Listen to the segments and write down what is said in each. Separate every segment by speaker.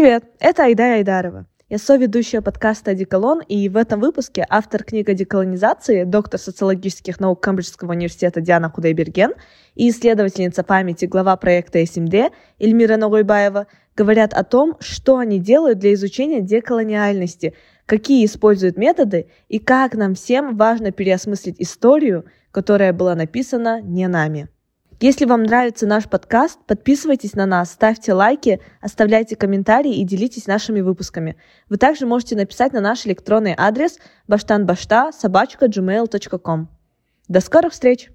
Speaker 1: Привет, это Айда Айдарова. Я соведущая подкаста «Одеколон», и в этом выпуске автор книги о деколонизации, доктор социологических наук Камбриджского университета Диана Худайберген и исследовательница памяти глава проекта СМД Эльмира Ногойбаева говорят о том, что они делают для изучения деколониальности, какие используют методы и как нам всем важно переосмыслить историю, которая была написана не нами. Если вам нравится наш подкаст, подписывайтесь на нас, ставьте лайки, оставляйте комментарии и делитесь нашими выпусками. Вы также можете написать на наш электронный адрес баштанбашта собачка gmail.com. До скорых встреч!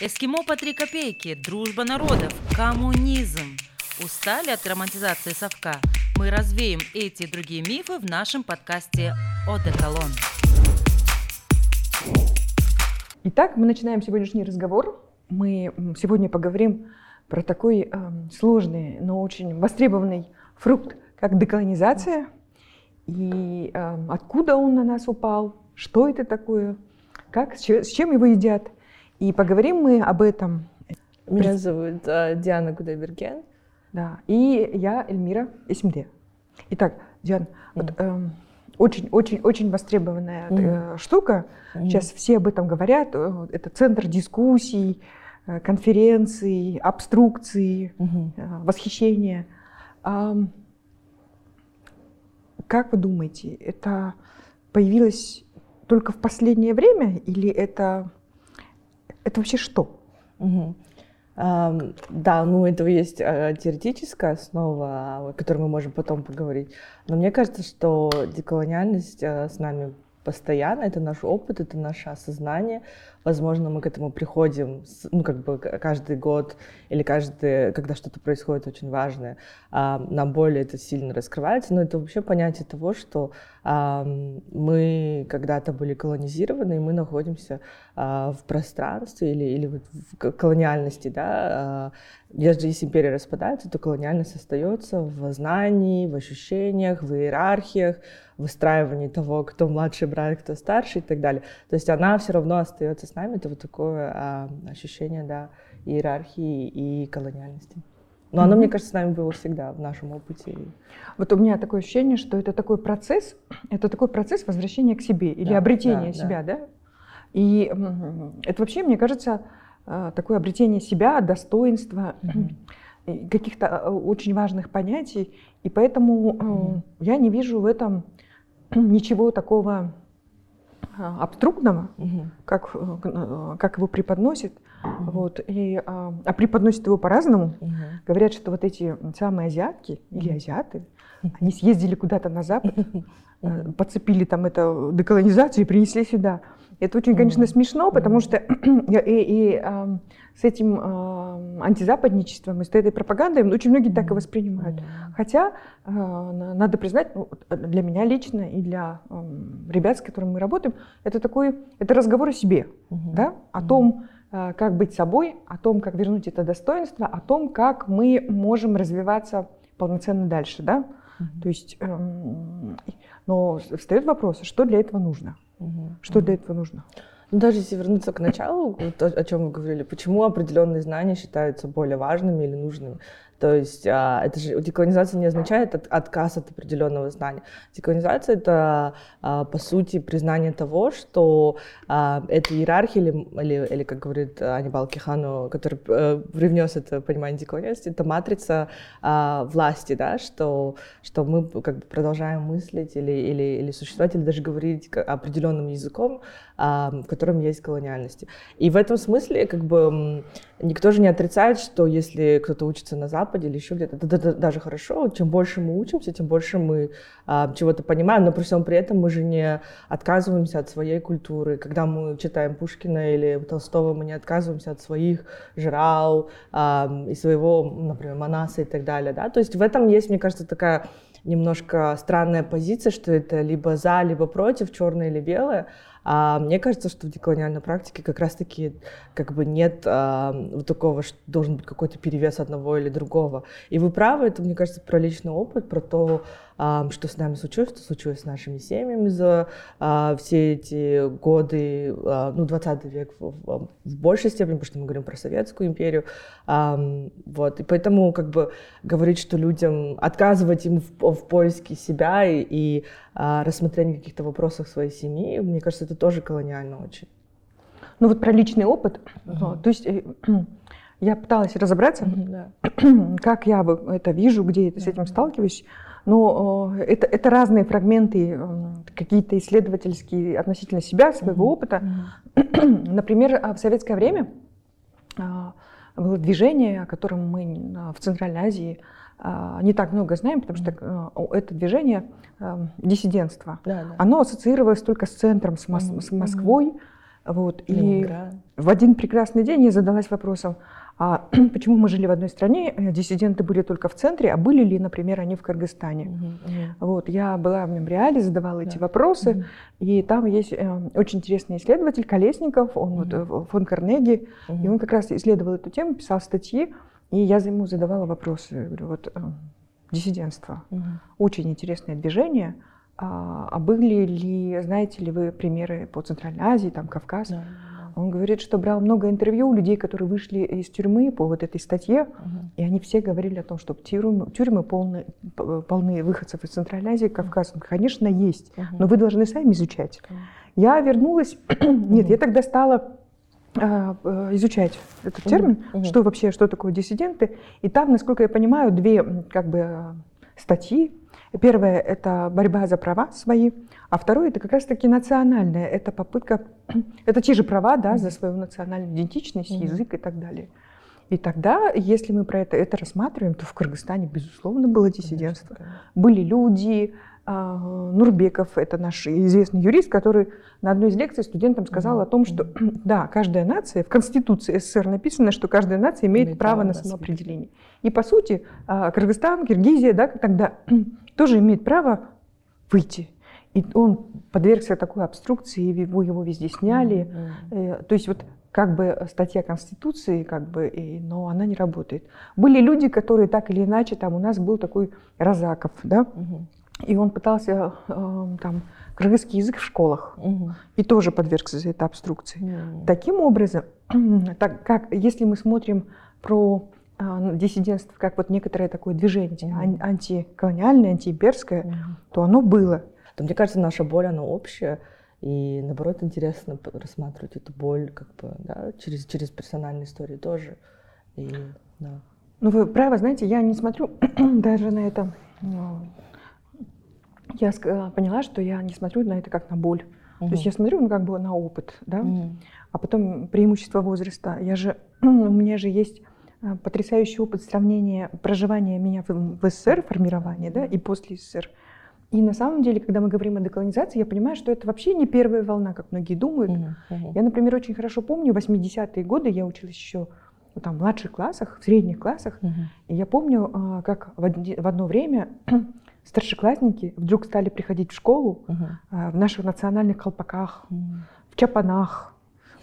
Speaker 2: Эскимо по три копейки, дружба народов, коммунизм. Устали от романтизации совка? Мы развеем эти и другие мифы в нашем подкасте «Одеколон».
Speaker 3: Итак, мы начинаем сегодняшний разговор мы сегодня поговорим про такой э, сложный, но очень востребованный фрукт, как деколонизация, и э, откуда он на нас упал, что это такое, как, с чем его едят. И поговорим мы об этом.
Speaker 4: Меня зовут э, Диана Гудайберген.
Speaker 3: Да, и я Эльмира Эсмде. Итак, Диана, mm. вот, э, очень, очень, очень востребованная mm. штука. Mm. Сейчас все об этом говорят. Э, это центр дискуссий, Э, конференций, обструкций, угу. восхищения. Как вы думаете, это появилось только в последнее время или это, это вообще что?
Speaker 4: Угу. Да, ну этого есть uh, теоретическая основа, о которой мы можем потом поговорить. Но мне кажется, что деколониальность uh, с нами постоянно, это наш опыт, это наше осознание. Возможно, мы к этому приходим, ну, как бы каждый год или каждый, когда что-то происходит очень важное, а, нам более это сильно раскрывается. Но это вообще понятие того, что а, мы когда-то были колонизированы, и мы находимся а, в пространстве или, или вот в колониальности, да. Если империя распадается, то колониальность остается в знании, в ощущениях, в иерархиях, выстраивании того, кто младший брат, кто старший и так далее. То есть она все равно остается с нами. Это вот такое а, ощущение, да, иерархии и колониальности. Но оно, mm-hmm. мне кажется, с нами было всегда в нашем опыте.
Speaker 3: Вот у меня такое ощущение, что это такой процесс, это такой процесс возвращения к себе или да, обретения да, себя, да. да? И это вообще, мне кажется, а, такое обретение себя, достоинства, mm-hmm. каких-то а, очень важных понятий. И поэтому mm-hmm. я не вижу в этом ничего такого а, абстрактного, угу. как, э, как его преподносит. Угу. Вот, и, а, а преподносят его по-разному. Угу. Говорят, что вот эти самые азиатки угу. или азиаты, они съездили куда-то на Запад, подцепили там эту деколонизацию и принесли сюда. Это очень, конечно, смешно, потому что и, и, и с этим э, антизападничеством и с этой пропагандой очень многие так и воспринимают. Хотя э, надо признать, ну, для меня лично и для э, ребят, с которыми мы работаем, это такой, это разговор о себе, да, о том, э, как быть собой, о том, как вернуть это достоинство, о том, как мы можем развиваться полноценно дальше, да. То есть, э, но встает вопрос, что для этого нужно? Что для этого нужно?
Speaker 4: Ну, даже если вернуться к началу, то, о чем вы говорили, почему определенные знания считаются более важными или нужными? То есть а, это же деколонизация не означает от, отказ от определенного знания. Деколонизация это а, по сути признание того, что а, эта иерархия или, или, или как говорит Анибал Кихану, который э, привнес это понимание деколонизации, это матрица власти, да, что, что мы как бы продолжаем мыслить или, или, или существовать, или даже говорить определенным языком, в котором есть колониальности. И в этом смысле как бы никто же не отрицает, что если кто-то учится на Западе или еще где-то, это даже хорошо. Чем больше мы учимся, тем больше мы а, чего-то понимаем, но при всем при этом мы же не отказываемся от своей культуры. Когда мы читаем Пушкина или Толстого, мы не отказываемся от своих жрал а, и своего, например, Манаса и так далее. Да? То есть в этом есть, мне кажется, такая немножко странная позиция, что это либо за, либо против, черное или белое. А мне кажется, что в деколониальной практике как раз-таки как бы нет а, вот такого, что должен быть какой-то перевес одного или другого. И вы правы, это, мне кажется, про личный опыт, про то, что с нами случилось, что случилось с нашими семьями за а, все эти годы, а, ну, 20 век в, большей степени, потому что мы говорим про Советскую империю. А, вот, и поэтому как бы говорить, что людям, отказывать им в, в поиске себя и, и а, рассмотрении каких-то вопросов своей семьи, мне кажется, это тоже колониально очень.
Speaker 3: Ну вот про личный опыт, uh-huh. то есть э, я пыталась разобраться, uh-huh, как я это вижу, где я с этим сталкиваюсь, но это, это разные фрагменты, какие-то исследовательские относительно себя, своего uh-huh. опыта. Uh-huh. Например, а, в советское время а, было движение, о котором мы а, в Центральной Азии не так много знаем, потому что это движение диссидентства, да, да. оно ассоциировалось только с центром, с, Мос- mm-hmm. с Москвой. Вот. И в один прекрасный день я задалась вопросом, а почему мы жили в одной стране, э, диссиденты были только в центре, а были ли, например, они в Кыргызстане? Uh-huh, uh-huh. Вот, я была в мемориале, задавала эти вопросы, uh-huh. и там есть э, очень интересный исследователь Колесников, он uh-huh. вот, фон Карнеги, uh-huh. и он как раз исследовал эту тему, писал статьи, и я ему задавала вопросы, я говорю, вот э, диссидентство, uh-huh. очень интересное движение, а, а были ли, знаете ли вы примеры по Центральной Азии, там Кавказ? Uh-huh. Он говорит, что брал много интервью у людей, которые вышли из тюрьмы по вот этой статье, uh-huh. и они все говорили о том, что тюрьмы, тюрьмы полны, полны выходцев из Центральной Азии, Кавказа. Uh-huh. Конечно, есть, uh-huh. но вы должны сами изучать. Uh-huh. Я вернулась, нет, я тогда стала а, э, изучать этот термин, uh-huh. что вообще, что такое диссиденты. И там, насколько я понимаю, две как бы статьи. Первая – это борьба за права свои, а второе, это как раз-таки национальное. Это попытка, это те же права да, за свою национальную идентичность, mm-hmm. язык и так далее. И тогда, если мы про это, это рассматриваем, то в Кыргызстане, безусловно, было диссидентство. Конечно, конечно. Были люди, а, Нурбеков, это наш известный юрист, который на одной из лекций студентам сказал mm-hmm. о том, что да, каждая нация, в Конституции СССР написано, что каждая нация имеет, имеет право, право на самоопределение. И по сути, а, Кыргызстан, Киргизия, да, тогда тоже имеет право выйти и он подвергся такой обструкции, его, его везде сняли. Mm-hmm. То есть вот как бы статья Конституции, как бы, и, но она не работает. Были люди, которые так или иначе, там у нас был такой Розаков, да, угу. и он пытался э, там кыргызский язык в школах угу. и тоже подвергся этой обструкции. Угу. Таким образом, так как если мы смотрим про диссидентство как вот некоторое такое движение угу. антиколониальное, антиимперское, угу. то оно было
Speaker 4: то мне кажется, наша боль, она общая, и наоборот интересно рассматривать эту боль как бы, да, через, через персональные истории тоже. И, да.
Speaker 3: Ну, вы правы, знаете, я не смотрю даже на это. Ну, я поняла, что я не смотрю на это как на боль. Угу. То есть я смотрю ну, как бы на опыт, да, угу. а потом преимущество возраста. Я же, у меня же есть а, потрясающий опыт сравнения проживания меня в, СССР, формирования, да, и после СССР. И на самом деле, когда мы говорим о деколонизации, я понимаю, что это вообще не первая волна, как многие думают. Uh-huh. Я, например, очень хорошо помню 80-е годы, я училась еще ну, там, в младших классах, в средних классах. Uh-huh. И я помню, а, как в, в одно время старшеклассники вдруг стали приходить в школу uh-huh. в наших национальных колпаках, uh-huh. в чапанах,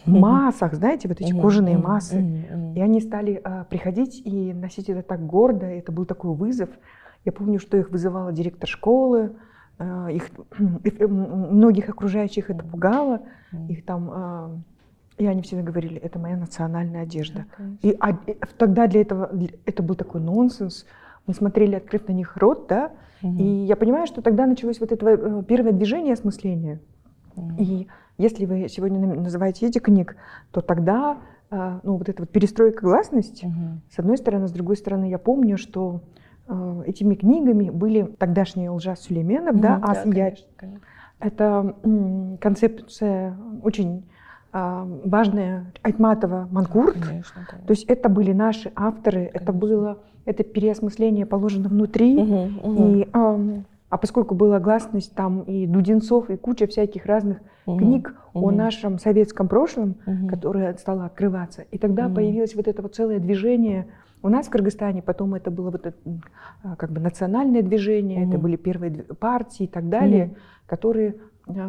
Speaker 3: массах, знаете, вот эти кожаные массы. И они стали а, приходить и носить это так гордо, это был такой вызов. Я помню, что их вызывала директор школы, э, их, э, многих окружающих это пугало, их там, э, и они всегда говорили, это моя национальная одежда. И, а, тогда для этого это был такой нонсенс. Мы смотрели, открыв на них рот, да, угу. и я понимаю, что тогда началось вот это первое движение осмысления. Угу. И если вы сегодня называете эти книг, то тогда ну, вот эта вот перестройка гласности, угу. с одной стороны, с другой стороны, я помню, что Э, этими книгами были тогдашний Лжа Сулейменов, mm, да, Ас да, Это концепция очень а, важная Айтматова Манкурт. Конечно, конечно. То есть это были наши авторы, конечно. это было это переосмысление положено внутри. Угу, угу. И, а, поскольку была гласность там и Дудинцов, и куча всяких разных угу, книг угу. о нашем советском прошлом, угу. которое стало открываться, и тогда угу. появилось вот это вот целое движение У нас в Кыргызстане потом это было вот это, а, как бы национальное движение, угу. это были первые партии и так далее, угу. которые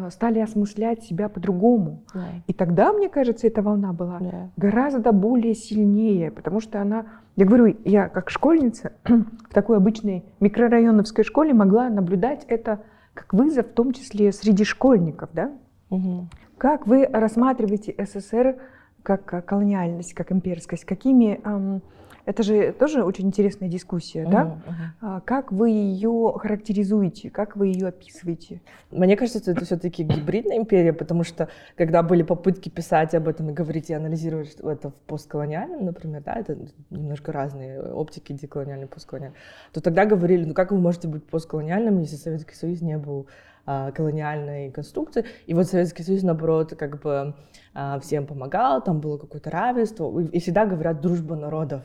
Speaker 3: стали осмыслять себя по-другому. Да. И тогда, мне кажется, эта волна была да. гораздо более сильнее, потому что она, я говорю, я как школьница в такой обычной микрорайоновской школе могла наблюдать это как вызов, в том числе среди школьников, да? Угу. Как вы рассматриваете СССР как колониальность, как имперскость? Какими эм, это же тоже очень интересная дискуссия, uh-huh, да? Uh-huh. Как вы ее характеризуете, как вы ее описываете?
Speaker 4: Мне кажется, что это все-таки гибридная империя, потому что когда были попытки писать об этом и говорить и анализировать это в постколониальном, например, да, это немножко разные оптики деколониальный, постколониальный, то тогда говорили, ну как вы можете быть постколониальным, если Советский Союз не был а, колониальной конструкции. И вот Советский Союз, наоборот, как бы а, всем помогал, там было какое-то равенство. И всегда говорят «дружба народов».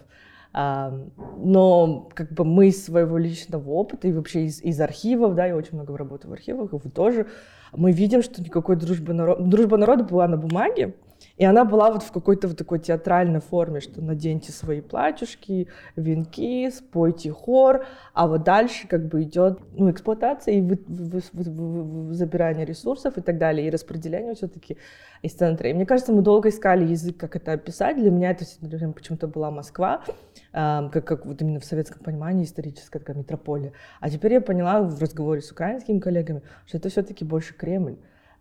Speaker 4: Но как бы мы из своего личного опыта и вообще из, из архивов, да, я очень много работаю в архивах, и вы тоже, мы видим, что никакой дружбы народа... Дружба народа была на бумаге, и она была вот в какой-то вот такой театральной форме, что наденьте свои платьюшки, венки, спойте хор, а вот дальше как бы идет ну, эксплуатация и вы, вы, вы, вы, забирание ресурсов и так далее, и распределение все-таки из центра. И мне кажется, мы долго искали язык, как это описать. Для меня это почему-то была Москва, э, как, как вот именно в советском понимании историческая такая метрополия. А теперь я поняла в разговоре с украинскими коллегами, что это все-таки больше Кремль.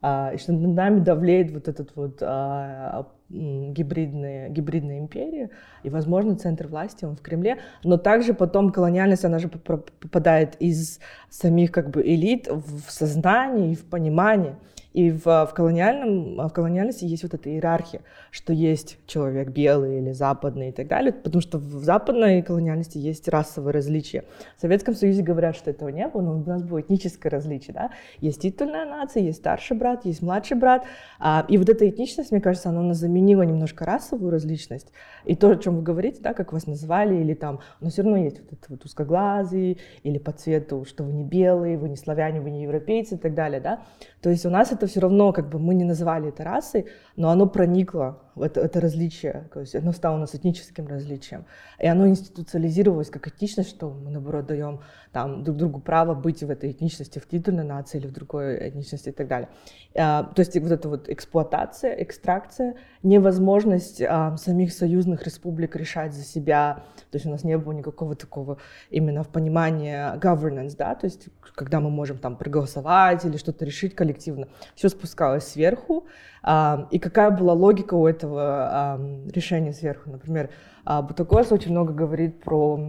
Speaker 4: А, и что над нами давлеет вот этот вот а, гибридная, гибридная империя, и, возможно, центр власти, он в Кремле, но также потом колониальность, она же попадает из самих как бы элит в сознание и в понимание. И в, в, колониальном, в колониальности есть вот эта иерархия, что есть человек белый или западный и так далее, потому что в западной колониальности есть расовые различия. В Советском Союзе говорят, что этого не было, но у нас было этническое различие. Да? Есть титульная нация, есть старший брат, есть младший брат. А, и вот эта этничность, мне кажется, она нас заменила немножко расовую различность. И то, о чем вы говорите, да, как вас назвали, или там, но все равно есть вот это вот узкоглазый, или по цвету, что вы не белые, вы не славяне, вы не европейцы и так далее. Да? То есть у нас это все равно, как бы мы не называли это расой, но оно проникло это, это различие, то есть оно стало у нас этническим различием. И оно институциализировалось как этничность, что мы, наоборот, даем там, друг другу право быть в этой этничности, в титульной нации или в другой этничности и так далее. А, то есть вот эта вот эксплуатация, экстракция, невозможность а, самих союзных республик решать за себя, то есть у нас не было никакого такого именно в понимании governance, да, то есть когда мы можем там проголосовать или что-то решить коллективно, все спускалось сверху, а, и какая была логика у этого решения сверху. Например, а, Бутакос очень много говорит про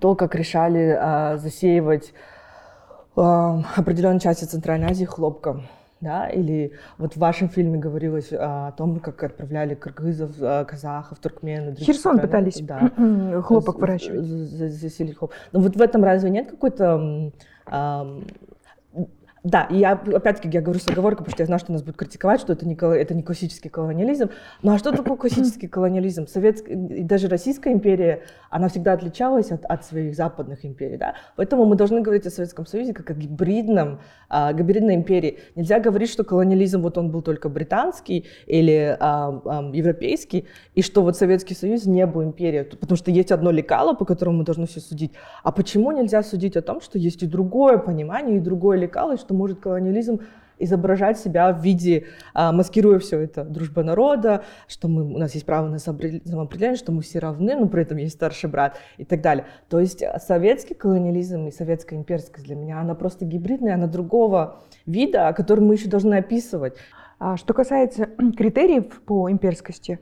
Speaker 4: то, как решали а, засеивать определенные части Центральной Азии хлопком. Да, или вот в вашем фильме говорилось о том, как отправляли кыргызов, казахов, туркмен.
Speaker 3: Херсон страны. пытались да, хлопок выращивать.
Speaker 4: Засилить хлоп. Но вот в этом разве нет какой-то да, и я, опять-таки, я говорю с оговоркой, потому что я знаю, что нас будут критиковать, что это не, это не классический колониализм. Ну а что такое классический колониализм? Советская, и даже Российская империя, она всегда отличалась от, от своих западных империй, да? Поэтому мы должны говорить о Советском Союзе как о гибридном, а, гибридной империи. Нельзя говорить, что колониализм, вот он был только британский или а, а, европейский, и что вот Советский Союз не был империей, потому что есть одно лекало, по которому мы должны все судить. А почему нельзя судить о том, что есть и другое понимание, и другое лекало, и что что может колониализм изображать себя в виде, а, маскируя все это, дружба народа, что мы, у нас есть право на самоопределение, что мы все равны, но при этом есть старший брат и так далее. То есть советский колониализм и советская имперскость для меня, она просто гибридная, она другого вида, о котором мы еще должны описывать.
Speaker 3: А что касается критериев по имперскости,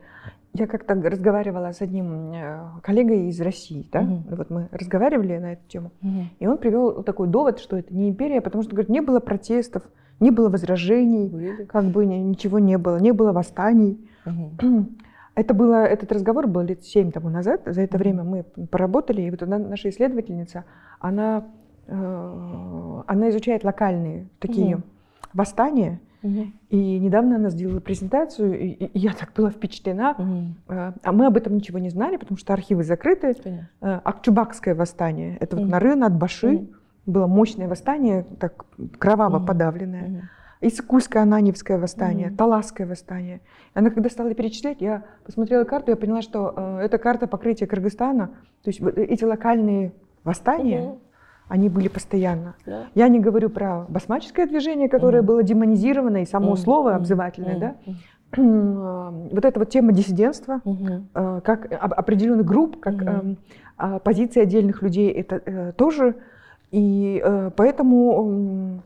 Speaker 3: я как-то разговаривала с одним э, коллегой из России, да, угу. вот мы разговаривали на эту тему, угу. и он привел такой довод, что это не империя, потому что, говорит, не было протестов, не было возражений, Были. как бы ничего не было, не было восстаний. Угу. Это было, этот разговор был лет семь тому назад, за это время мы поработали, и вот наша исследовательница, она, э, она изучает локальные такие угу. восстания, Угу. И недавно она сделала презентацию, и, и я так была впечатлена. Угу. А мы об этом ничего не знали, потому что архивы закрыты. Конечно. Акчубакское восстание, это угу. вот Нары над Баши, угу. было мощное восстание, так кроваво угу. подавленное. Угу. Искульское Ананевское восстание, mm-hmm. Таласское восстание. Она когда стала перечислять, я посмотрела карту, я поняла, что э, это карта покрытия Кыргызстана. То есть эти локальные восстания, mm-hmm. Они были постоянно. Yeah. Я не говорю про басмаческое движение, которое mm-hmm. было демонизировано, и само mm-hmm. слово обзывательное, mm-hmm. да? вот эта вот тема диссидентства, угу. как определенных групп, как угу. позиции отдельных людей, это э, тоже. И э, поэтому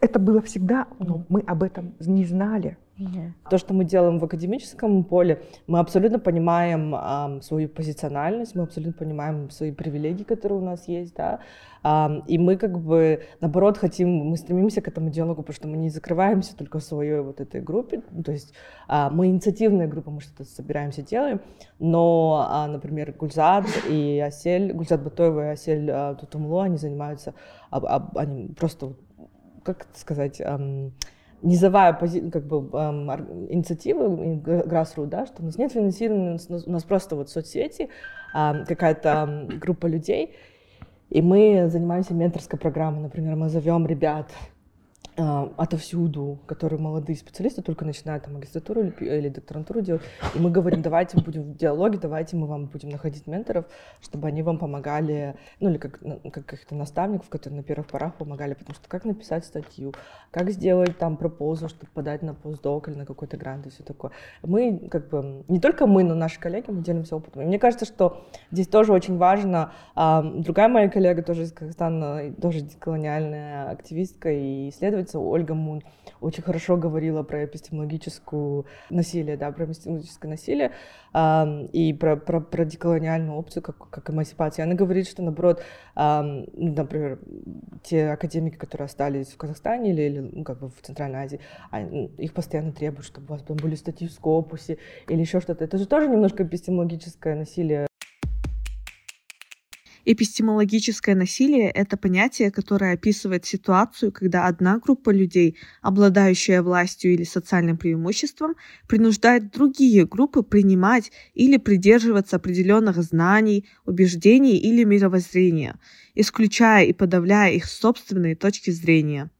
Speaker 3: это было всегда, но мы об этом не знали.
Speaker 4: То, что мы делаем в академическом поле, мы абсолютно понимаем э, свою позициональность, мы абсолютно понимаем свои привилегии, которые у нас есть, да, э, и мы как бы, наоборот, хотим, мы стремимся к этому диалогу, потому что мы не закрываемся только в своей вот этой группе, то есть э, мы инициативная группа, мы что-то собираемся, делаем, но, э, например, Гульзад и Асель, Гульзад Батоева и Асель э, Тутумло, они занимаются, э, э, они просто, как сказать, э, низовая пози- как бы, эм, инициатива Grassroot, да, что у нас нет финансирования, у нас просто вот соцсети, э, какая-то группа людей, и мы занимаемся менторской программой, например, мы зовем ребят отовсюду, которые молодые специалисты, только начинают там магистратуру или, или докторантуру делать, и мы говорим, давайте будем в диалоге, давайте мы вам будем находить менторов, чтобы они вам помогали, ну или как, как каких-то наставников, которые на первых порах помогали, потому что как написать статью, как сделать там пропозу, чтобы подать на постдок или на какой-то грант и все такое. Мы как бы, не только мы, но наши коллеги, мы делимся опытом. И мне кажется, что здесь тоже очень важно, а, другая моя коллега тоже из Казахстана, тоже деколониальная активистка и исследователь, исследовательница Ольга Мун очень хорошо говорила про эпистемологическую насилие, да, про эпистемологическое насилие э, и про, про, про деколониальную опцию как, как эмансипация. Она говорит, что, наоборот, э, например, те академики, которые остались в Казахстане или, или ну, как бы в Центральной Азии, они, их постоянно требуют, чтобы у вас там были статьи в Скопусе или еще что-то. Это же тоже немножко эпистемологическое насилие.
Speaker 1: Эпистемологическое насилие — это понятие, которое описывает ситуацию, когда одна группа людей, обладающая властью или социальным преимуществом, принуждает другие группы принимать или придерживаться определенных знаний, убеждений или мировоззрения, исключая и подавляя их собственные точки зрения.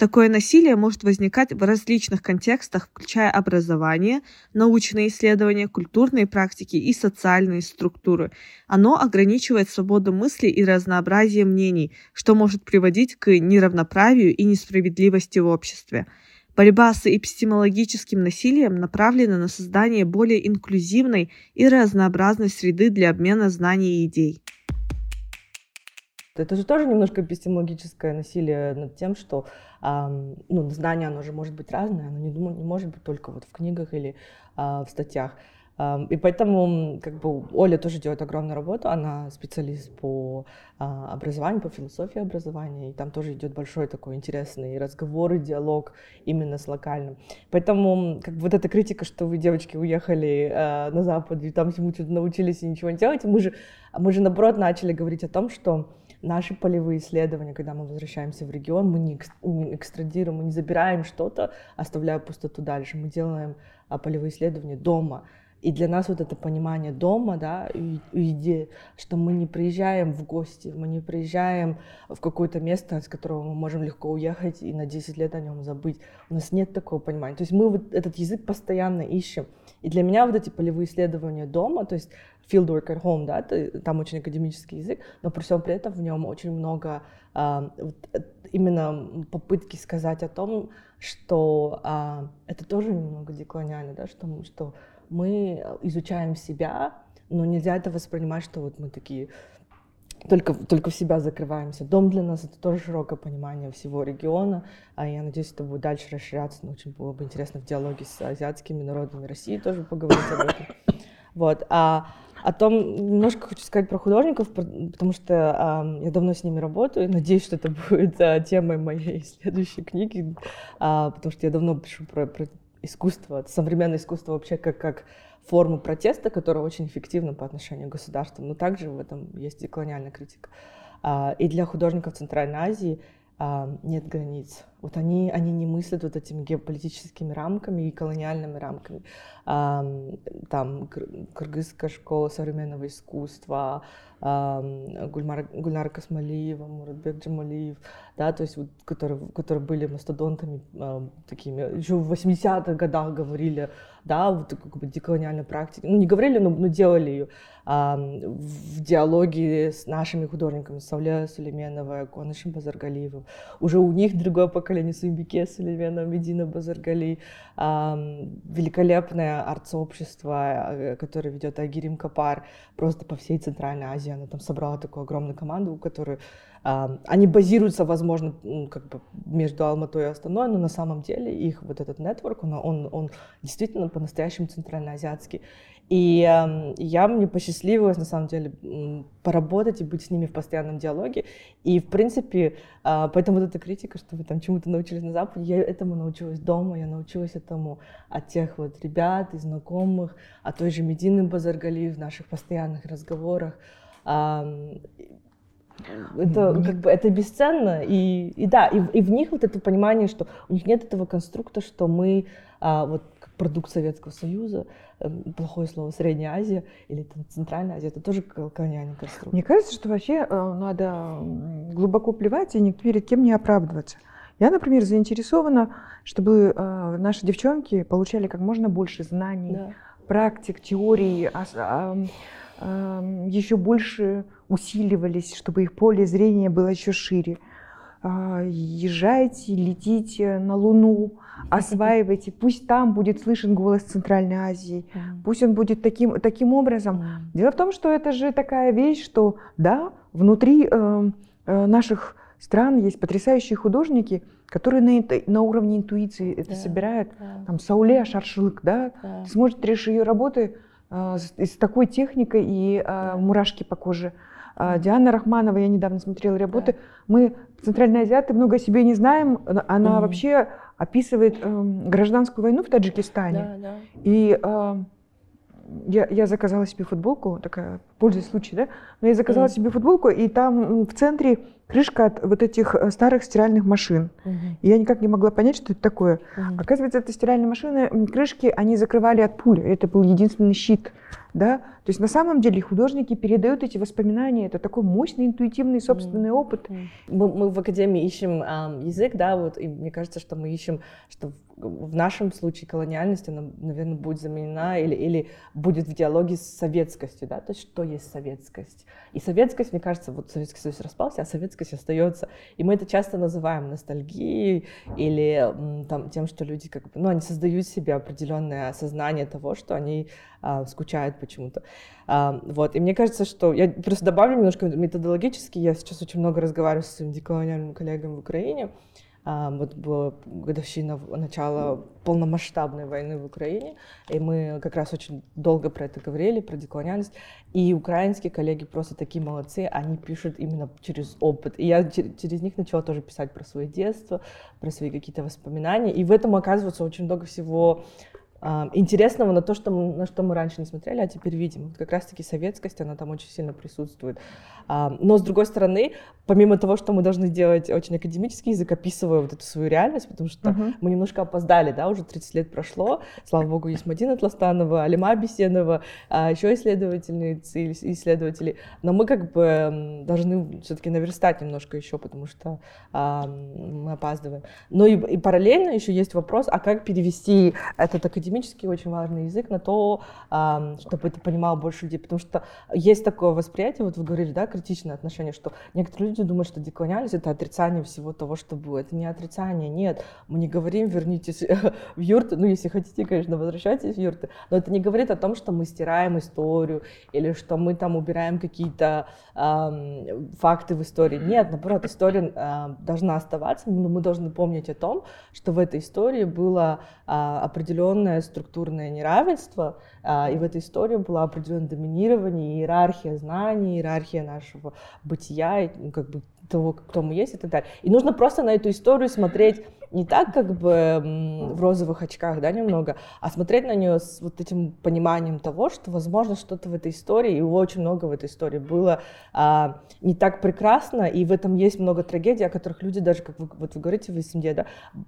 Speaker 1: Такое насилие может возникать в различных контекстах, включая образование, научные исследования, культурные практики и социальные структуры. Оно ограничивает свободу мысли и разнообразие мнений, что может приводить к неравноправию и несправедливости в обществе. Борьба с эпистемологическим насилием направлена на создание более инклюзивной и разнообразной среды для обмена знаний и идей.
Speaker 4: Это же тоже немножко эпистемологическое насилие над тем, что э, ну, знание, оно же может быть разное, оно не, не может быть только вот в книгах или э, в статьях. И поэтому как бы Оля тоже делает огромную работу, она специалист по а, образованию, по философии образования, и там тоже идет большой такой интересный разговор и диалог именно с локальным. Поэтому как бы вот эта критика, что вы, девочки, уехали а, на Запад, и там всему что-то научились и ничего не делаете, мы же, мы же наоборот начали говорить о том, что наши полевые исследования, когда мы возвращаемся в регион, мы не, экстрадируем, мы не забираем что-то, оставляя пустоту дальше. Мы делаем а, полевые исследования дома. И для нас вот это понимание дома, да, и, и идея, что мы не приезжаем в гости, мы не приезжаем в какое-то место, с которого мы можем легко уехать и на 10 лет о нем забыть. У нас нет такого понимания. То есть мы вот этот язык постоянно ищем. И для меня вот эти полевые исследования дома, то есть fieldwork at home, да, там очень академический язык, но при всем при этом в нем очень много а, э, именно попытки сказать о том, что а, это тоже немного деколониально, да, что, что мы изучаем себя, но нельзя это воспринимать, что вот мы такие только, только в себя закрываемся. Дом для нас это тоже широкое понимание всего региона, а я надеюсь, это будет дальше расширяться, но очень было бы интересно в диалоге с азиатскими народами России тоже поговорить об этом. Вот. А о том немножко хочу сказать про художников, потому что э, я давно с ними работаю, и надеюсь, что это будет э, темой моей следующей книги, э, потому что я давно пишу про, про искусство, современное искусство вообще как, как форму протеста, которая очень эффективна по отношению к государству, но также в этом есть деколониальная критика. Э, и для художников Центральной Азии э, нет границ. Вот они, они не мыслят вот этими геополитическими рамками и колониальными рамками. Там кыргызская школа современного искусства, Гульмар, Гульнара Космалиева, Муратбек Джамалиев, да, то есть вот, которые, которые были мастодонтами э, такими, еще в 80-х годах говорили, да, вот как бы деколониальной практики, ну не говорили, но, но делали ее в диалоге с нашими художниками, Савле Сулейменова, Конышем Базаргалиевым. Уже у них другое поколение, Суимбике Сулейменова, Медина Базаргали, великолепное арт-сообщество, э, которое ведет Агирим Капар, просто по всей Центральной Азии, она там собрала такую огромную команду, у они базируются, возможно, как бы между Алматой и Астаной, но на самом деле их вот этот нетворк, он, он, он действительно по-настоящему центральноазиатский. И э, я мне посчастливилась, на самом деле, поработать и быть с ними в постоянном диалоге. И, в принципе, э, поэтому вот эта критика, что вы там чему-то научились на Западе, я этому научилась дома, я научилась этому от тех вот ребят и знакомых, от той же Медины Базаргали в наших постоянных разговорах. Э, это как бы это бесценно и, и да и, и в них вот это понимание что у них нет этого конструкта что мы а, вот продукт Советского Союза эм, плохое слово Средняя Азия или там, Центральная Азия это тоже колониальный конструкт
Speaker 3: мне кажется что вообще э, надо глубоко плевать и никто перед кем не оправдываться я например заинтересована чтобы э, наши девчонки получали как можно больше знаний да. практик теорий еще больше усиливались, чтобы их поле зрения было еще шире. А, езжайте, летите на Луну, осваивайте, пусть там будет слышен голос Центральной Азии, пусть он будет таким, таким образом. Дело в том, что это же такая вещь, что да, внутри э, э, наших стран есть потрясающие художники, которые на, на уровне интуиции это да, собирают. Да. Там Сауле Шаршилык, да, да. ты смотришь ее работы, а, с, с такой техникой и а, мурашки по коже. А, Диана Рахманова, я недавно смотрела работы. Да. Мы, центральные азиаты, много о себе не знаем. Она угу. вообще описывает э, гражданскую войну в Таджикистане. Да, да. И э, я, я заказала себе футболку, такая, пользуясь случаем, да, но я заказала mm. себе футболку, и там в центре крышка от вот этих э, старых стиральных машин. Mm-hmm. И я никак не могла понять, что это такое. Mm-hmm. Оказывается, это стиральные машины, крышки, они закрывали от пули. Это был единственный щит да, то есть на самом деле художники передают эти воспоминания, это такой мощный, интуитивный собственный mm. опыт.
Speaker 4: Мы, мы в Академии ищем э, язык, да, вот, и мне кажется, что мы ищем, что в, нашем случае колониальность, она, наверное, будет заменена или, или будет в диалоге с советскостью, да, то есть что есть советскость. И советскость, мне кажется, вот Советский Союз распался, а советскость остается. И мы это часто называем ностальгией или там, тем, что люди как бы, ну, они создают себе определенное осознание того, что они а, скучают почему-то. А, вот. И мне кажется, что... Я просто добавлю немножко методологически. Я сейчас очень много разговариваю с своими деколониальными коллегами в Украине. А, вот была годовщина начала полномасштабной войны в Украине, и мы как раз очень долго про это говорили, про деколониальность. И украинские коллеги просто такие молодцы, они пишут именно через опыт. И я через них начала тоже писать про свое детство, про свои какие-то воспоминания. И в этом оказывается очень много всего интересного на то, что мы, на что мы раньше не смотрели, а теперь видим. Вот как раз-таки советскость, она там очень сильно присутствует. Но, с другой стороны, помимо того, что мы должны делать очень академический язык, описывая вот эту свою реальность, потому что uh-huh. мы немножко опоздали, да, уже 30 лет прошло, слава богу, есть Мадина Тластанова, Алима Бесенова, а еще исследовательницы, исследователи, но мы как бы должны все-таки наверстать немножко еще, потому что а, мы опаздываем. Но и, и параллельно еще есть вопрос, а как перевести этот академический очень важный язык на то, чтобы это понимало больше людей, потому что есть такое восприятие, вот вы говорили, да, критичное отношение, что некоторые люди думают, что деколониальность — это отрицание всего того, что было. Это не отрицание, нет. Мы не говорим «вернитесь в юрты», ну, если хотите, конечно, возвращайтесь в юрты, но это не говорит о том, что мы стираем историю или что мы там убираем какие-то э, факты в истории. Нет, наоборот, история э, должна оставаться, но мы должны помнить о том, что в этой истории было э, определенное структурное неравенство, э, и в этой истории было определенное доминирование, иерархия знаний, иерархия нашего бытия, ну, как бы того, кто мы есть и так далее. И нужно просто на эту историю смотреть не так как бы в розовых очках, да, немного, а смотреть на нее с вот этим пониманием того, что, возможно, что-то в этой истории, и очень много в этой истории было а, не так прекрасно, и в этом есть много трагедий, о которых люди даже, как вы, вот вы говорите в семье, да,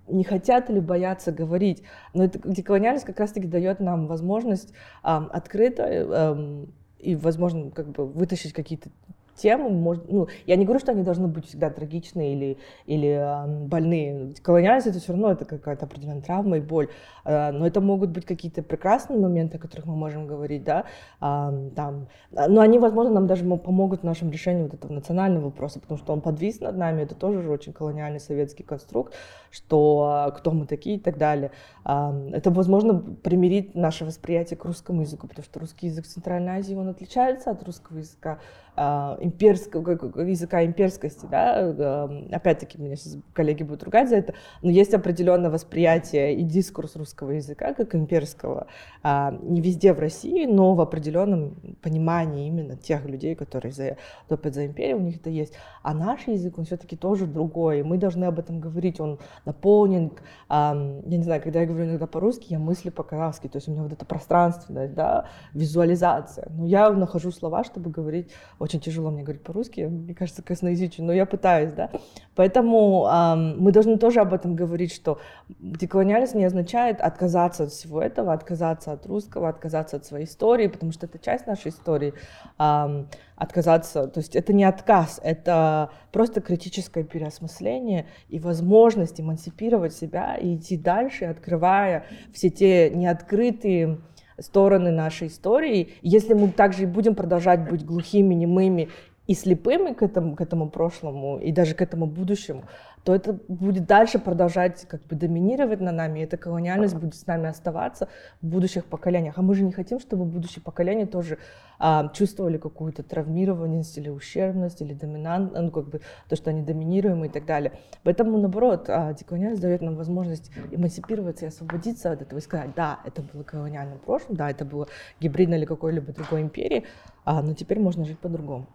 Speaker 4: не хотят или боятся говорить. Но это деколониальность как раз-таки дает нам возможность а, открыто а, и, возможно, как бы вытащить какие-то темы, может, ну, я не говорю, что они должны быть всегда трагичные или, или э, больные. Колониальность это все равно это какая-то определенная травма и боль, э, но это могут быть какие-то прекрасные моменты, о которых мы можем говорить, да, э, там, но они, возможно, нам даже помогут в нашем решении вот этого национального вопроса, потому что он подвис над нами, это тоже же очень колониальный советский конструкт, что кто мы такие и так далее. Э, это, возможно, примирить наше восприятие к русскому языку, потому что русский язык в Центральной Азии, он отличается от русского языка а, имперского, языка имперскости, да, эм, опять-таки меня сейчас коллеги будут ругать за это, но есть определенное восприятие и дискурс русского языка как имперского, а, не везде в России, но в определенном понимании именно тех людей, которые за, топят за империю, у них это есть. А наш язык, он все-таки тоже другой, мы должны об этом говорить, он наполнен, я не знаю, когда я говорю иногда по-русски, я мыслю по-казахски, то есть у меня вот это пространственность, да, визуализация, но я нахожу слова, чтобы говорить очень тяжело мне говорить по-русски, мне кажется, косноязычие, но я пытаюсь, да. Поэтому эм, мы должны тоже об этом говорить, что деколониальность не означает отказаться от всего этого, отказаться от русского, отказаться от своей истории, потому что это часть нашей истории. Эм, отказаться, то есть это не отказ, это просто критическое переосмысление и возможность эмансипировать себя и идти дальше, открывая все те неоткрытые стороны нашей истории. Если мы также и будем продолжать быть глухими, немыми и слепыми к этому, к этому прошлому и даже к этому будущему, то это будет дальше продолжать как бы доминировать на нами, и эта колониальность будет с нами оставаться в будущих поколениях. А мы же не хотим, чтобы будущие поколения тоже а, чувствовали какую-то травмированность или ущербность, или доминант, ну, как бы то, что они доминируемы и так далее. Поэтому, наоборот, а, деколониальность дает нам возможность эмансипироваться и освободиться от этого и сказать, да, это было колониальным прошлым, да, это было гибридно или какой-либо другой империи, а, но теперь можно жить по-другому.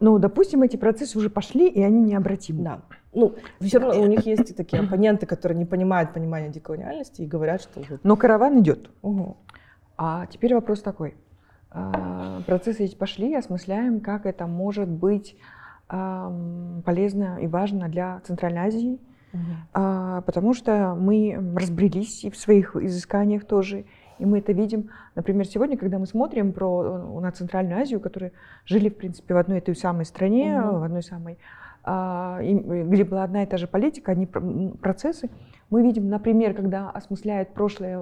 Speaker 3: Ну, допустим, эти процессы уже пошли, и они необратимы.
Speaker 4: Да. Ну, все равно у них есть такие оппоненты, которые не понимают понимания деколониальности и говорят, что...
Speaker 3: Но караван идет. Угу. А теперь вопрос такой. А, процессы эти пошли, осмысляем, как это может быть полезно и важно для Центральной Азии, угу. потому что мы разбрелись и в своих изысканиях тоже, и мы это видим, например, сегодня, когда мы смотрим про, на Центральную Азию, которые жили, в принципе, в одной и той самой стране, угу. в одной самой, а, где была одна и та же политика, одни процессы, мы видим, например, когда осмысляют прошлое,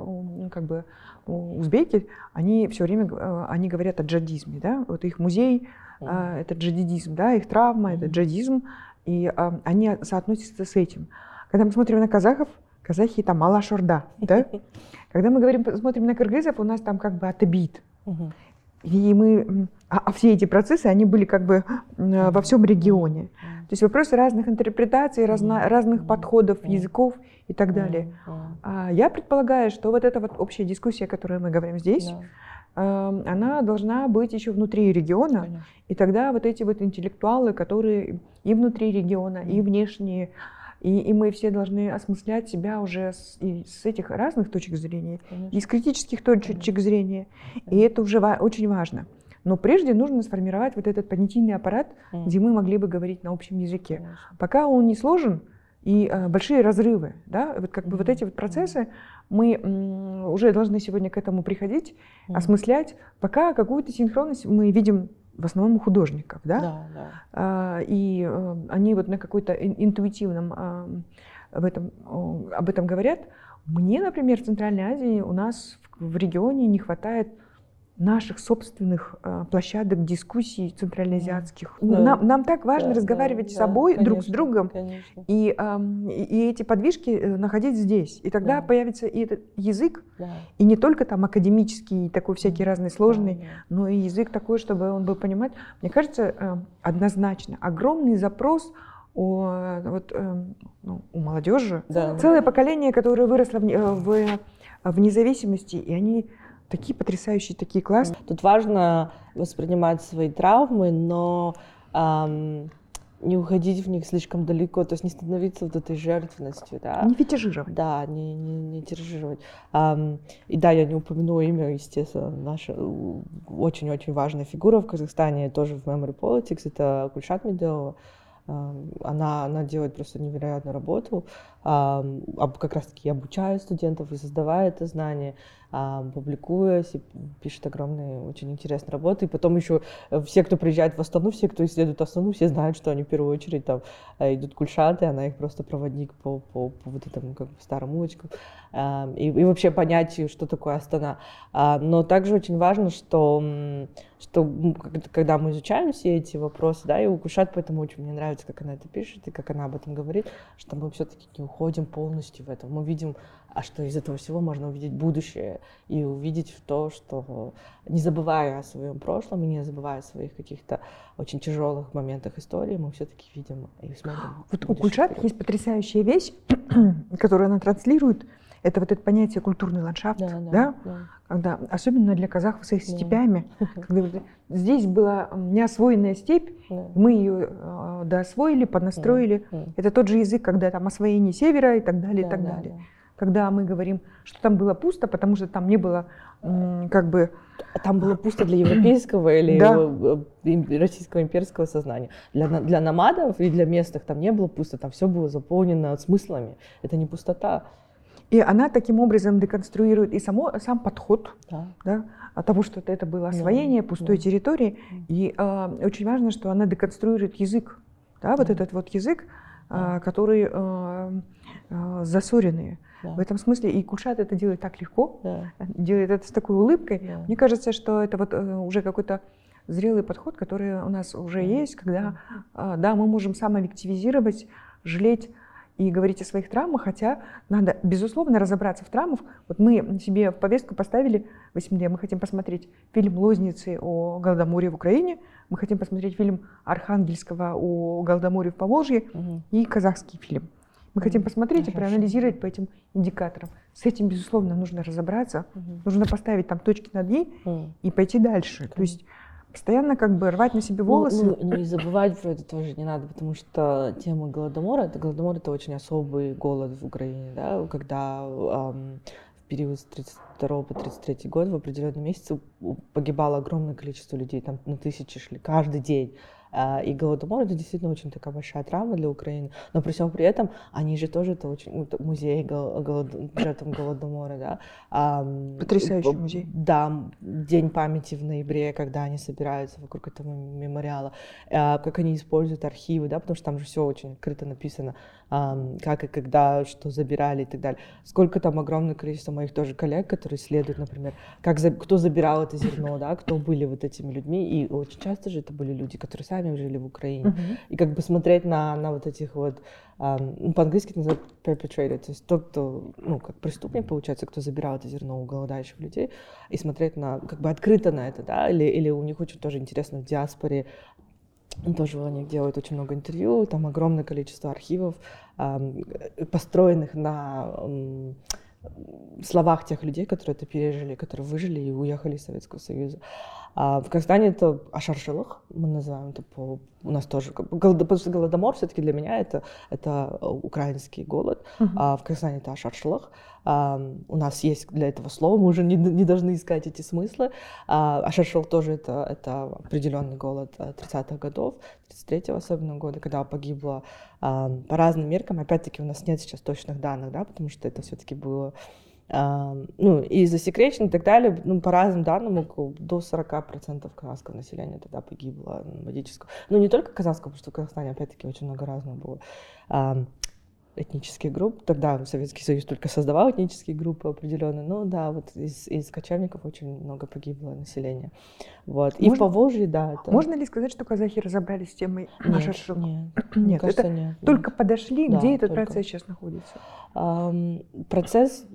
Speaker 3: как бы узбеки, они все время э, они говорят о джадизме, да, вот их музей mm это джадидизм, да, их травма mm это джадизм, и а, они соотносятся с этим. Когда мы смотрим на казахов, казахи там мала шорда, да, Когда мы говорим, смотрим на кыргызов, у нас там как бы атабит. Угу. И мы, а, а все эти процессы, они были как бы во всем регионе. То есть вопросы разных интерпретаций, разно, разных подходов, языков и так далее. А я предполагаю, что вот эта вот общая дискуссия, о которой мы говорим здесь, эм, она должна быть еще внутри региона, Конечно. и тогда вот эти вот интеллектуалы, которые и внутри региона, и внешние, и, и мы все должны осмыслять себя уже с, и с этих разных точек зрения, Конечно. и с критических точек Конечно. зрения. Конечно. И это уже ва- очень важно. Но прежде нужно сформировать вот этот понятийный аппарат, mm. где мы могли бы говорить на общем языке. Конечно. Пока он не сложен, и э, большие разрывы, да, вот как бы mm. вот эти вот процессы мы м, уже должны сегодня к этому приходить, mm. осмыслять. Пока какую-то синхронность мы видим в основном у художников, да?
Speaker 4: Да, да.
Speaker 3: А, и а, они вот на какой-то интуитивном а, в этом, об этом говорят. Мне, например, в Центральной Азии у нас в регионе не хватает наших собственных э, площадок дискуссий центральноазиатских. Да. Нам, нам так важно да, разговаривать да, с собой, да, друг с другом, конечно. И, э, и эти подвижки э, находить здесь. И тогда да. появится и этот язык, да. и не только там академический, такой всякий разный сложный, да, да. но и язык такой, чтобы он был понимать. Мне кажется, э, однозначно огромный запрос у, вот, э, ну, у молодежи. Да. Целое поколение, которое выросло в, в, в независимости, и они такие потрясающие, такие классные.
Speaker 4: Тут важно воспринимать свои травмы, но эм, не уходить в них слишком далеко, то есть не становиться вот этой жертвенностью, да.
Speaker 3: Не фетишировать.
Speaker 4: Да, не, не, не тиражировать. Um, и да, я не упомяну имя, естественно, наша очень-очень важная фигура в Казахстане, тоже в Memory Politics, это Кульшат Медеова. Она, она делает просто невероятную работу, как раз-таки обучая студентов и создавая это знание, публикуясь, пишет огромные, очень интересные работы. И потом еще э, все, кто приезжает в Астану, все, кто исследует Астану, все знают, что они в первую очередь там э, идут кульшаты, она их просто проводник по, по, по вот этому как бы старым улочкам. И, и вообще понять, что такое Астана. А, но также очень важно, что, что когда мы изучаем все эти вопросы, да, и у Кульшат поэтому очень мне нравится, как она это пишет и как она об этом говорит, что мы все-таки не уходим полностью в это. Мы видим а что из этого всего можно увидеть будущее и увидеть в то, что не забывая о своем прошлом и не забывая о своих каких-то очень тяжелых моментах истории, мы все-таки видим и смотрим.
Speaker 3: Вот у Кульчат есть потрясающая вещь, которую она транслирует. Это вот это понятие культурный ландшафт, да, да, да? да. Когда, особенно для казахов с их да. степями. Когда здесь была неосвоенная степь, да. мы ее э, доосвоили, поднастроили. Да. Это тот же язык, когда там освоение севера и так далее, да, и так да, далее. Да когда мы говорим, что там было пусто, потому что там не было как бы...
Speaker 4: Там было пусто для европейского или да. Э, российского имперского сознания. Для, для намадов и для местных там не было пусто, там все было заполнено смыслами. Это не пустота.
Speaker 3: И она таким образом деконструирует и само, сам подход да. Да, от того, что это было освоение да. пустой да. территории. И э, очень важно, что она деконструирует язык. Да, да. Вот этот вот язык, да. э, который э, э, засоренный. Да. В этом смысле и Кульшат это делает так легко, да. делает это с такой улыбкой. Да. Мне кажется, что это вот э, уже какой-то зрелый подход, который у нас уже да. есть, когда да. да, мы можем самообъективизировать, жалеть и говорить о своих травмах, хотя надо, безусловно, разобраться в травмах. Вот мы себе в повестку поставили в СМД, мы хотим посмотреть фильм «Лозницы» о Голодоморе в Украине, мы хотим посмотреть фильм Архангельского о Голодоморе в Поволжье угу. и казахский фильм. Мы хотим посмотреть и проанализировать по этим индикаторам. С этим, безусловно, нужно разобраться, угу. нужно поставить там точки над «и» угу. и пойти дальше. Okay. То есть постоянно как бы рвать на себе ну, волосы.
Speaker 4: Ну, ну, и забывать про это тоже не надо, потому что тема Голодомора, это Голодомор это очень особый голод в Украине, да, когда эм, в период с 32 по 33 год в определенные месяцы погибало огромное количество людей, там на тысячи шли каждый день. А, и Голодомор это действительно очень такая большая травма для Украины. Но при всем при этом они же тоже это очень ну, музей голод, жертвам Голодомора, да.
Speaker 3: Потрясающий музей.
Speaker 4: Да, День памяти в ноябре, когда они собираются вокруг этого мемориала, а, как они используют архивы, да, потому что там же все очень открыто написано, как и когда, что забирали и так далее. Сколько там огромное количество моих тоже коллег, которые исследуют, например, как, кто забирал это зерно, да, кто были вот этими людьми, и очень часто же это были люди, которые сами сами жили в Украине. Uh-huh. И как бы смотреть на, на вот этих вот, um, по-английски это называют perpetrator, то есть тот, кто, ну, как преступник, получается, кто забирал это зерно у голодающих людей, и смотреть на, как бы открыто на это, да, или, или у них очень тоже интересно в диаспоре, тоже у них делают очень много интервью, там огромное количество архивов, эм, построенных на эм, словах тех людей, которые это пережили, которые выжили и уехали из Советского Союза. А в Казахстане это ашаршилых, мы называем это по... У нас тоже... Что голодомор все-таки для меня это, это украинский голод, uh-huh. а в Казахстане это ашаршилых. А, у нас есть для этого слова, мы уже не, не должны искать эти смыслы. А, ашаршил тоже это, это определенный голод 30-х годов, 33-го особенно года, когда погибло а, по разным меркам. Опять-таки у нас нет сейчас точных данных, да, потому что это все-таки было ну, и засекречено и так далее, ну, по разным данным, до 40% казахского населения тогда погибло водительского. Ну, не только казахского, потому что в Казахстане, опять-таки, очень много разного было этнических групп. Тогда Советский Союз только создавал этнические группы определенные. Ну да, вот из, из кочевников очень много погибло населения. Вот. И в Поволжье, да.
Speaker 3: Это... Можно ли сказать, что казахи разобрались с темой
Speaker 4: нет, Нет,
Speaker 3: нет, кажется, это нет. Только подошли, да, где этот только. процесс сейчас находится?
Speaker 4: Um, процесс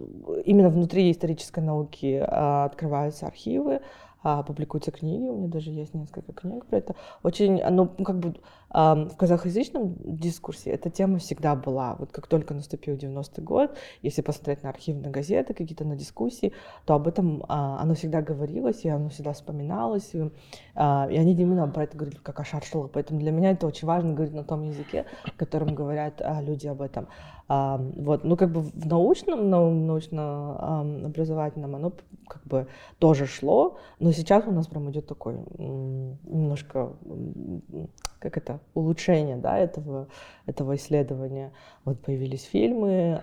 Speaker 4: именно внутри исторической науки uh, открываются архивы, а, публикуются книги, у меня даже есть несколько книг про это. Очень, оно ну, как бы в казахоязычном дискурсе эта тема всегда была. Вот как только наступил 90-й год, если посмотреть на архивные газеты, какие-то на дискуссии, то об этом а, оно всегда говорилось, и оно всегда вспоминалось. И, а, и они именно про это говорили как о шаршалах. Поэтому для меня это очень важно говорить на том языке, которым говорят а, люди об этом. Вот, ну как бы в научном, научно-образовательном оно как бы тоже шло, но сейчас у нас прям идет такой немножко, как это, улучшение, да, этого, этого исследования. Вот появились фильмы,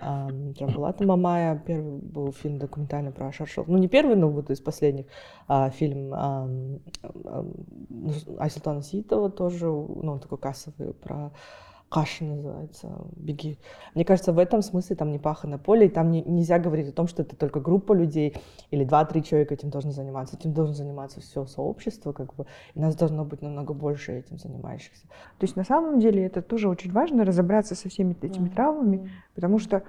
Speaker 4: Трамбулата Мамая, первый был фильм документальный про Шаршел, ну не первый, но вот из последних, а, фильм а, Айсултана Ситова тоже, ну такой кассовый про Каша называется, беги. Мне кажется, в этом смысле там не паха на поле, и там не, нельзя говорить о том, что это только группа людей или два-три человека этим должны заниматься. Этим должно заниматься все сообщество, как бы, и нас должно быть намного больше этим занимающихся.
Speaker 3: То есть на самом деле это тоже очень важно, разобраться со всеми этими mm. травмами, потому что,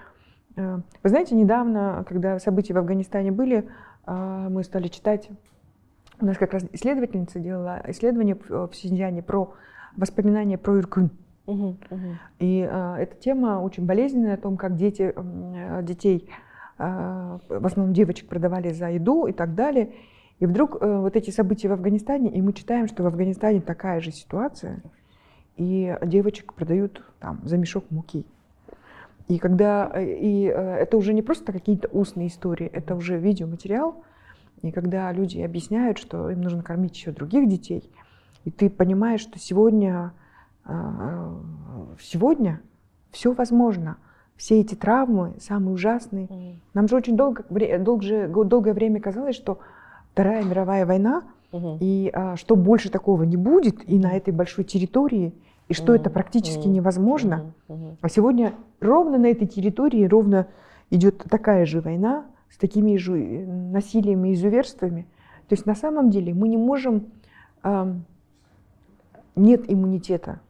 Speaker 3: э, вы знаете, недавно, когда события в Афганистане были, э, мы стали читать, у нас как раз исследовательница делала исследование в Синьцзяне про воспоминания про Иркун. Угу, угу. И э, эта тема очень болезненная о том, как дети, э, детей, э, в основном девочек, продавали за еду и так далее. И вдруг э, вот эти события в Афганистане, и мы читаем, что в Афганистане такая же ситуация, и девочек продают там за мешок муки. И когда э, и э, это уже не просто какие-то устные истории, это уже видеоматериал. И когда люди объясняют, что им нужно кормить еще других детей, и ты понимаешь, что сегодня сегодня все возможно. Все эти травмы, самые ужасные. Mm. Нам же очень долго, долго, долгое время казалось, что Вторая мировая война, mm-hmm. и а, что больше такого не будет, и на этой большой территории, и что mm-hmm. это практически mm-hmm. невозможно. Mm-hmm. А сегодня ровно на этой территории ровно идет такая же война с такими же э, насилиями и изуверствами. То есть на самом деле мы не можем... А, нет иммунитета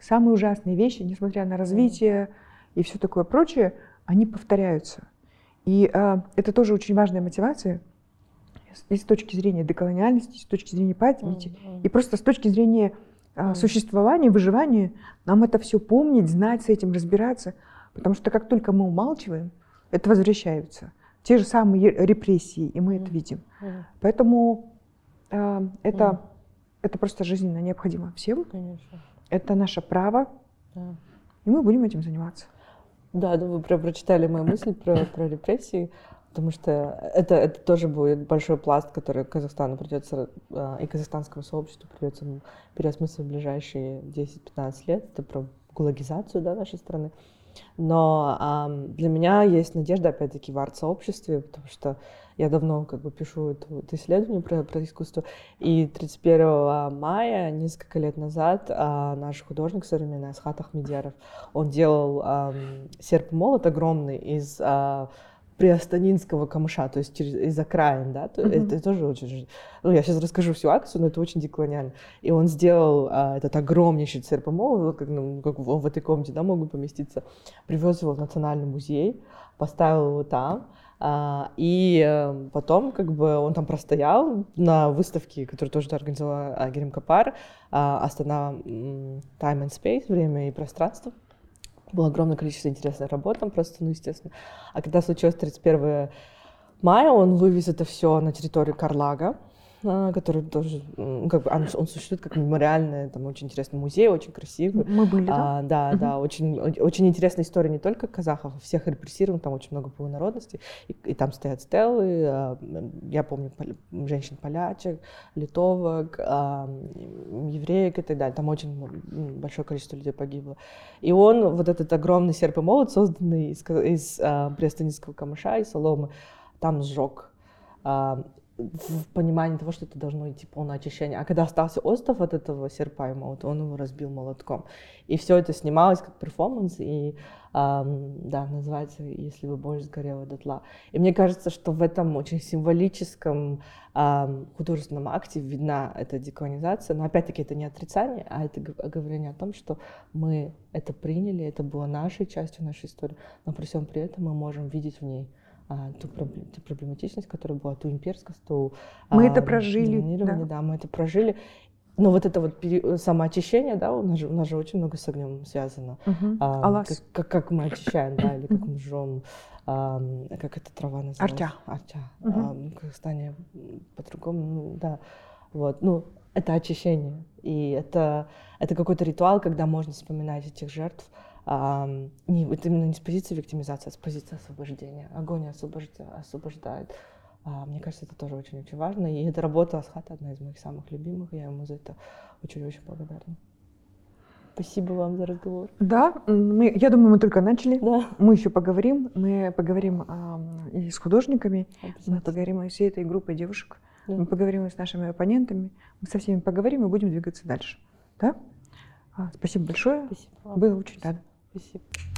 Speaker 3: самые ужасные вещи, несмотря на развитие и все такое прочее, они повторяются. И э, это тоже очень важная мотивация и с точки зрения деколониальности, и с точки зрения памяти, mm-hmm. и просто с точки зрения э, существования, выживания, нам это все помнить, знать, с этим разбираться. Потому что как только мы умалчиваем, это возвращается. Те же самые репрессии, и мы mm-hmm. это видим. Mm-hmm. Поэтому э, это, mm-hmm. это просто жизненно необходимо всем. Конечно. Это наше право, да. и мы будем этим заниматься.
Speaker 4: Да, да, вы про прочитали мою мысль про, про репрессии, потому что это, это тоже будет большой пласт, который Казахстану придется, а, и казахстанскому сообществу придется переосмыслить в ближайшие 10-15 лет. Это про гулагизацию да, нашей страны. Но а, для меня есть надежда, опять-таки, в арт-сообществе, потому что я давно как бы пишу это, это исследование про, про искусство. И 31 мая, несколько лет назад, а, наш художник современный Асхат Ахмедьяров, он делал а, серп молот огромный из а, приостанинского камыша, то есть через, из окраин, да, то, mm-hmm. это тоже очень, ну, я сейчас расскажу всю акцию, но это очень деколониально. И он сделал а, этот огромнейший серпомол, вот как, ну, как в, в этой комнате, да, могут поместиться, привез его в Национальный музей, поставил его там, а, и э, потом как бы он там простоял на выставке, которую тоже организовала а, Герим Капар, а, Астана Time and Space, время и пространство. Было огромное количество интересных работ там просто, ну, естественно. А когда случилось 31 мая, он вывез это все на территорию Карлага, который тоже, как бы, он, он существует как мемориальный, там очень интересный музей, очень красивый.
Speaker 3: Мы были, да?
Speaker 4: А, да, угу. да, очень, очень интересная история не только казахов, а всех репрессированных, там очень много было народностей, и, и там стоят стелы, а, я помню женщин-полячек, литовок, а, евреек и так далее, там очень большое количество людей погибло. И он, вот этот огромный серп и молот, созданный из, из а, приостанинского камыша и соломы, там сжег в понимании того, что это должно идти полное очищение. А когда остался остров от этого серпа и молота, он его разбил молотком. И все это снималось как перформанс, и эм, да, называется «Если бы боль сгорела дотла». И мне кажется, что в этом очень символическом эм, художественном акте видна эта деколонизация. Но опять-таки это не отрицание, а это говорение о том, что мы это приняли, это было нашей частью нашей истории, но при всем при этом мы можем видеть в ней ту, ту проблематичность, которая была, ту имперскость, ту...
Speaker 3: Мы а, это прожили.
Speaker 4: Да. да, мы это прожили. но вот это вот пере- самоочищение, да, у нас же, у нас же очень много с огнем связано.
Speaker 3: Мгм.
Speaker 4: А,
Speaker 3: Алас.
Speaker 4: как, как, как мы очищаем, да, или как мы жжем, ам, как эта трава называется?
Speaker 3: Артя.
Speaker 4: Артя.
Speaker 3: Мгм.
Speaker 4: Ам, в Казахстане по-другому, ну, да. Вот, ну, это очищение. И это, это какой-то ритуал, когда можно вспоминать этих жертв. Не, вот именно не с позиции виктимизации, а с позиции освобождения. Огонь освобожда- освобождает. А, мне кажется, это тоже очень-очень важно. И эта работа Асхата одна из моих самых любимых. Я ему за это очень-очень благодарна. Спасибо вам за разговор.
Speaker 3: Да, мы, я думаю, мы только начали.
Speaker 4: Да,
Speaker 3: Мы еще поговорим. Мы поговорим ам, и с художниками, мы поговорим и с всей этой группой девушек.
Speaker 4: Да.
Speaker 3: Мы поговорим и с нашими оппонентами. Мы со всеми поговорим и будем двигаться дальше. Да? А, Спасибо большое.
Speaker 4: Спасибо вам.
Speaker 3: Было очень рада.
Speaker 4: Спасибо.